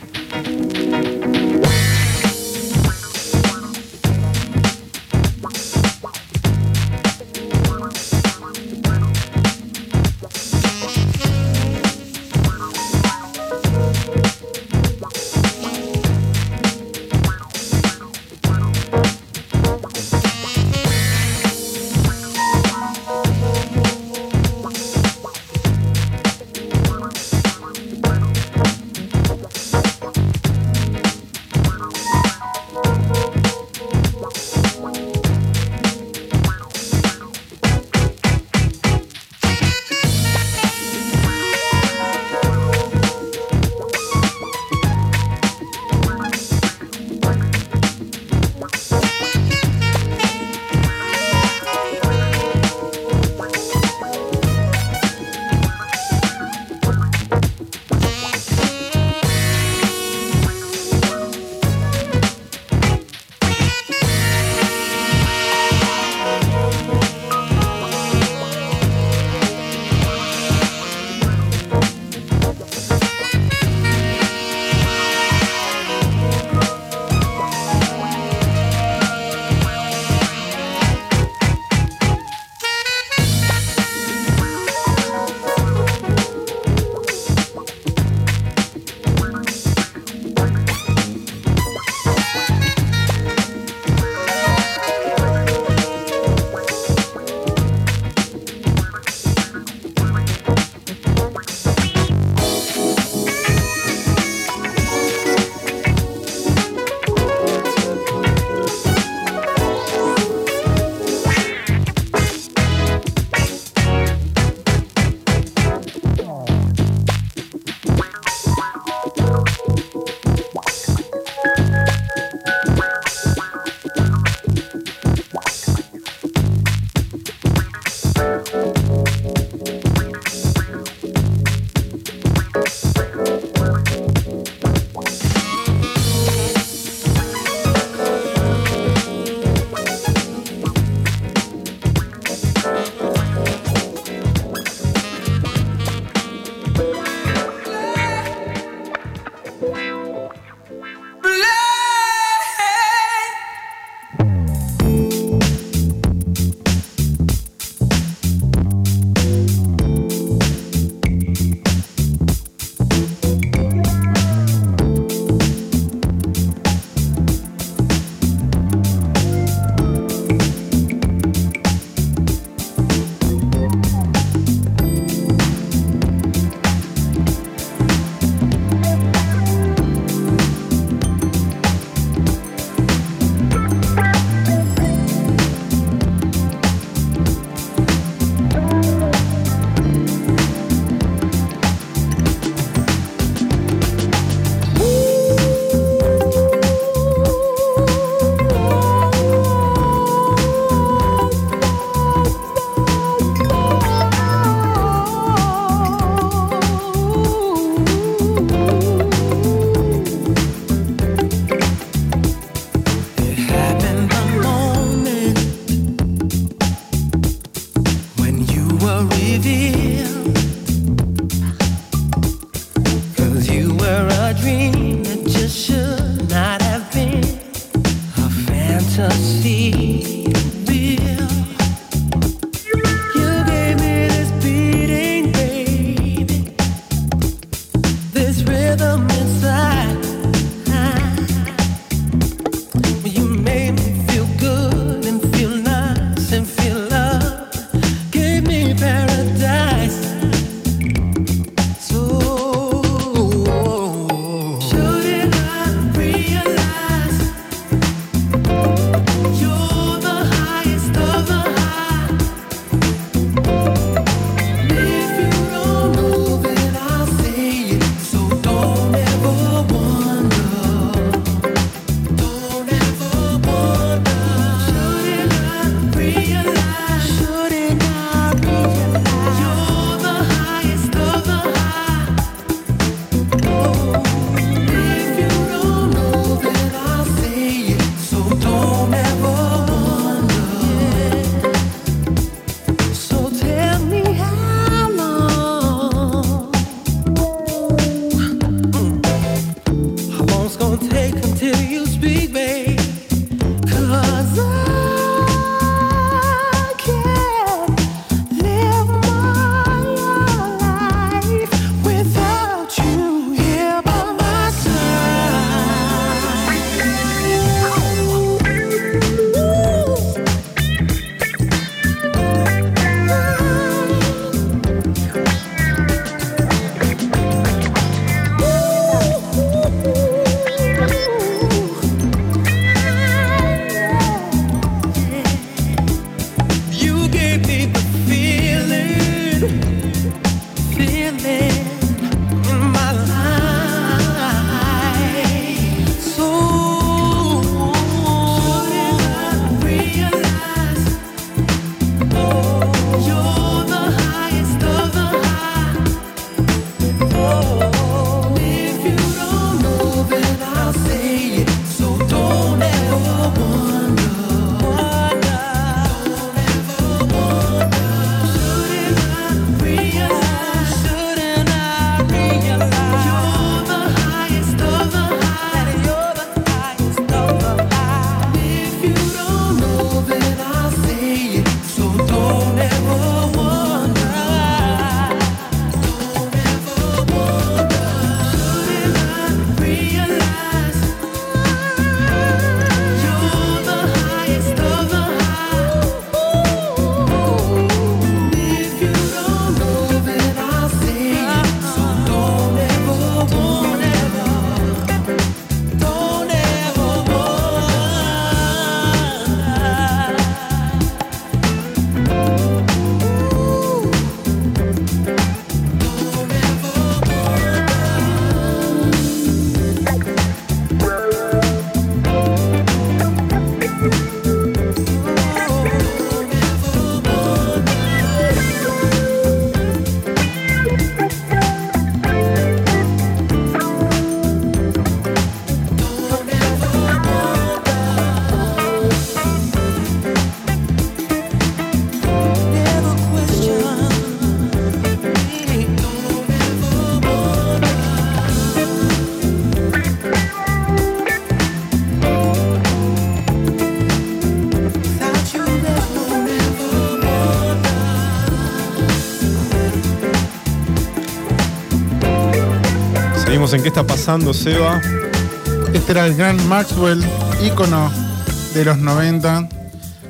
Seguimos en qué está pasando, Seba. Este era el gran Maxwell, ícono de los 90,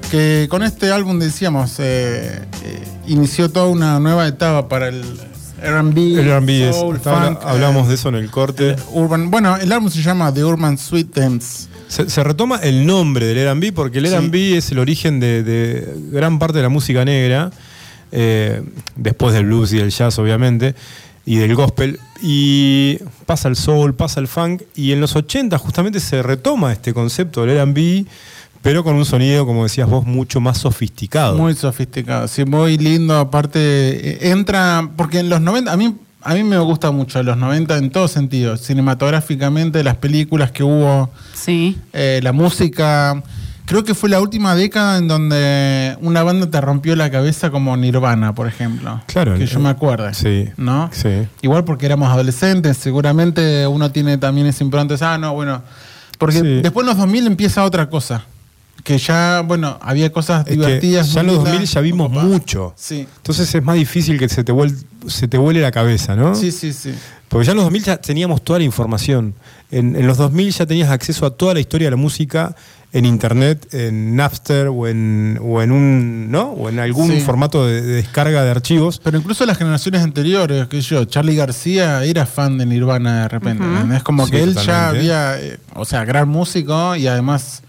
que con este álbum decíamos, eh, eh, inició toda una nueva etapa para el R&B, R&B soul, funk, hablamos eh, de eso en el corte. urban. Bueno, el álbum se llama The Urban Sweet Dance. Se, se retoma el nombre del R&B porque el Sí. R&B es el origen de, de gran parte de la música negra, eh, después del blues y del jazz obviamente, y del gospel, y pasa el soul, pasa el funk, y en los 80 justamente se retoma este concepto del R&B, pero con un sonido, como decías vos, mucho más sofisticado. Muy sofisticado, sí, muy lindo. Aparte, eh, entra, porque en los 90, a mí, a mí me gusta mucho los 90 en todo sentido, cinematográficamente, las películas que hubo, Sí. eh, la música, creo que fue la última década en donde una banda te rompió la cabeza como Nirvana, por ejemplo. Claro, Que yo me acuerdo. sí, ¿No? sí. Igual porque éramos adolescentes, seguramente uno tiene también ese impronto, de, ah, no, bueno. Porque Sí. después en los 2000 empieza otra cosa. Que ya, bueno, había cosas Es divertidas. ya en los lindas. 2000 ya vimos Opa. mucho. Sí. Entonces es más difícil que se te, vuel- se te vuele la cabeza, ¿no? Sí, sí, sí. Porque ya en los 2000 ya teníamos toda la información. En, en los 2000 ya tenías acceso a toda la historia de la música en internet, en Napster o en, o en un, ¿no? O en algún Sí. formato de, de descarga de archivos. Pero incluso las generaciones anteriores, que yo, Charlie García era fan de Nirvana de repente. Es como Sí, que él ya había, eh, o sea, gran músico y además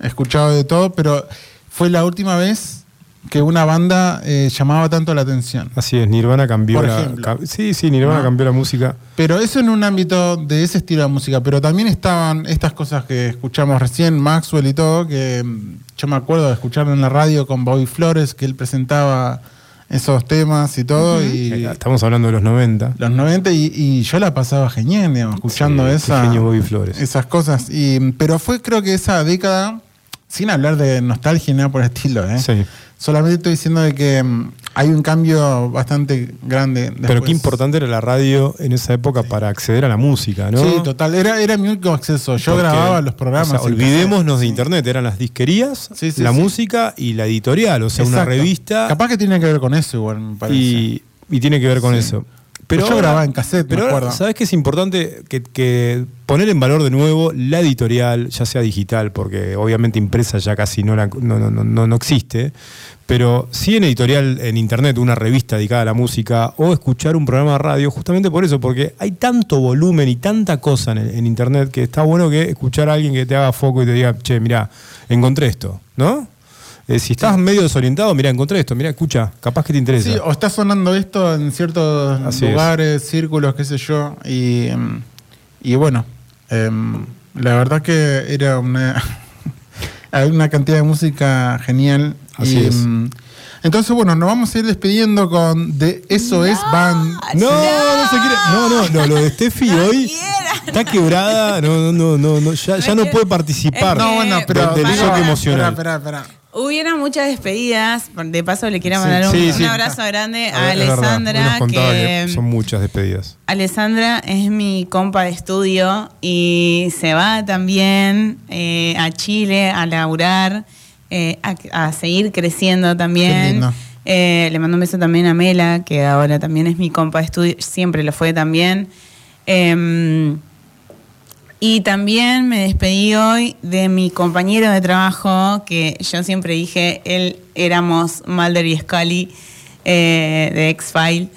escuchado de todo, pero fue la última vez que una banda eh, llamaba tanto la atención. Así es, Nirvana cambió Por la. ca- sí, sí, Nirvana ¿No? cambió la música. Pero eso en un ámbito de ese estilo de música, pero también estaban estas cosas que escuchamos recién, Maxwell y todo, que mm, yo me acuerdo de escucharlo en la radio con Bobby Flores, que él presentaba esos temas y todo, y Eh, Estamos hablando de los 90. los 90 y, y yo la pasaba genial, digamos, escuchando Sí, esa, Bobby Flores. esas cosas. Y, pero fue creo que esa década, sin hablar de nostalgia ni nada por el estilo, ¿eh? Sí. solamente estoy diciendo de que mm, hay un cambio bastante grande. Pero después. qué importante era la radio en esa época para acceder a la música, ¿no? Sí, total. Era, era mi único acceso. Yo Porque, grababa los programas. o sea, en olvidémonos de internet, eran las disquerías, Sí, sí, la música y la editorial, o sea, una revista Capaz que tiene que ver con eso, igual, me parece. y, y tiene que ver con eso. Pero yo grababa en cassette, pero me ahora, acuerdo. ¿sabes qué es importante? Que, que poner en valor de nuevo la editorial, ya sea digital, porque obviamente impresa ya casi no, la- no, no, no, no existe, pero sí en editorial, en internet, una revista dedicada a la música o escuchar un programa de radio, justamente por eso, porque hay tanto volumen y tanta cosa en, en internet que está bueno que escuchar a alguien que te haga foco y te diga, che, mira, encontré esto, ¿no? Eh, si estás medio desorientado, mira, encontré esto, mira, escucha, capaz que te interesa. Sí, o está sonando esto en ciertos Así es. lugares, círculos, qué sé yo. Y, em, y bueno, em, la verdad que era una, <laughs> hay una cantidad de música genial. Así y, es. em, entonces, bueno, nos vamos a ir despidiendo con de Eso es Band. No, no, se quiere. No, no, no, lo de Steffi hoy está quebrada. No, no, no, no, ya, ya no puede participar. No, bueno, pero. del Para. shock emocional. Espera, espera, espera. Hubieron muchas despedidas. De paso, le quiero Sí, mandar un, sí, un sí. abrazo grande a nos Alessandra. que, que son muchas despedidas. Alessandra es mi compa de estudio y se va también eh, a Chile a laburar, eh, a, a seguir creciendo también. Eh, le mando un beso también a Mela, que ahora también es mi compa de estudio, siempre lo fue también. Y también me despedí hoy de mi compañero de trabajo, que yo siempre dije, él éramos Mulder y Scully eh, de X-File,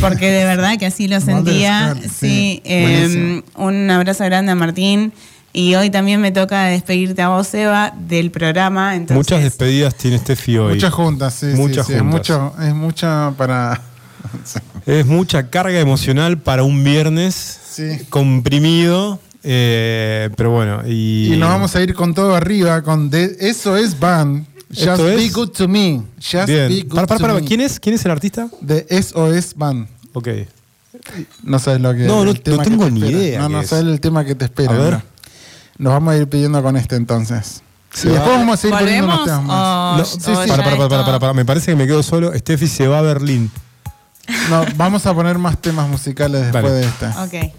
porque de verdad que así lo sentía. Scully, sí, Sí, eh, un abrazo grande a Martín. Y hoy también me toca despedirte a vos, Eva, del programa. Entonces, Muchas despedidas tiene Steffi hoy. Muchas juntas, sí. sí, Muchas sí, Es, juntas. mucho, es mucha para. Es mucha carga emocional para un viernes Sí. comprimido. Eh, pero bueno, y. Y nos vamos a ir con todo arriba, con de, Eso es Band. Just Esto be es- good to me. Just Bien. be good Para, para, to para, me. ¿Quién es? ¿Quién es el artista? De SOS Band. Ok. No sabes lo que No, no- no tengo te ni espera. idea No, no es. sabes el tema que te espera. A ver. Nos vamos a ir pidiendo con este entonces. Y después vamos a ir poniendo unos temas más. No, sí, sí. Para, para, para, para, para, me parece que me quedo solo. Steffi se va a Berlín. No, vamos a poner más temas musicales después de este. Ok.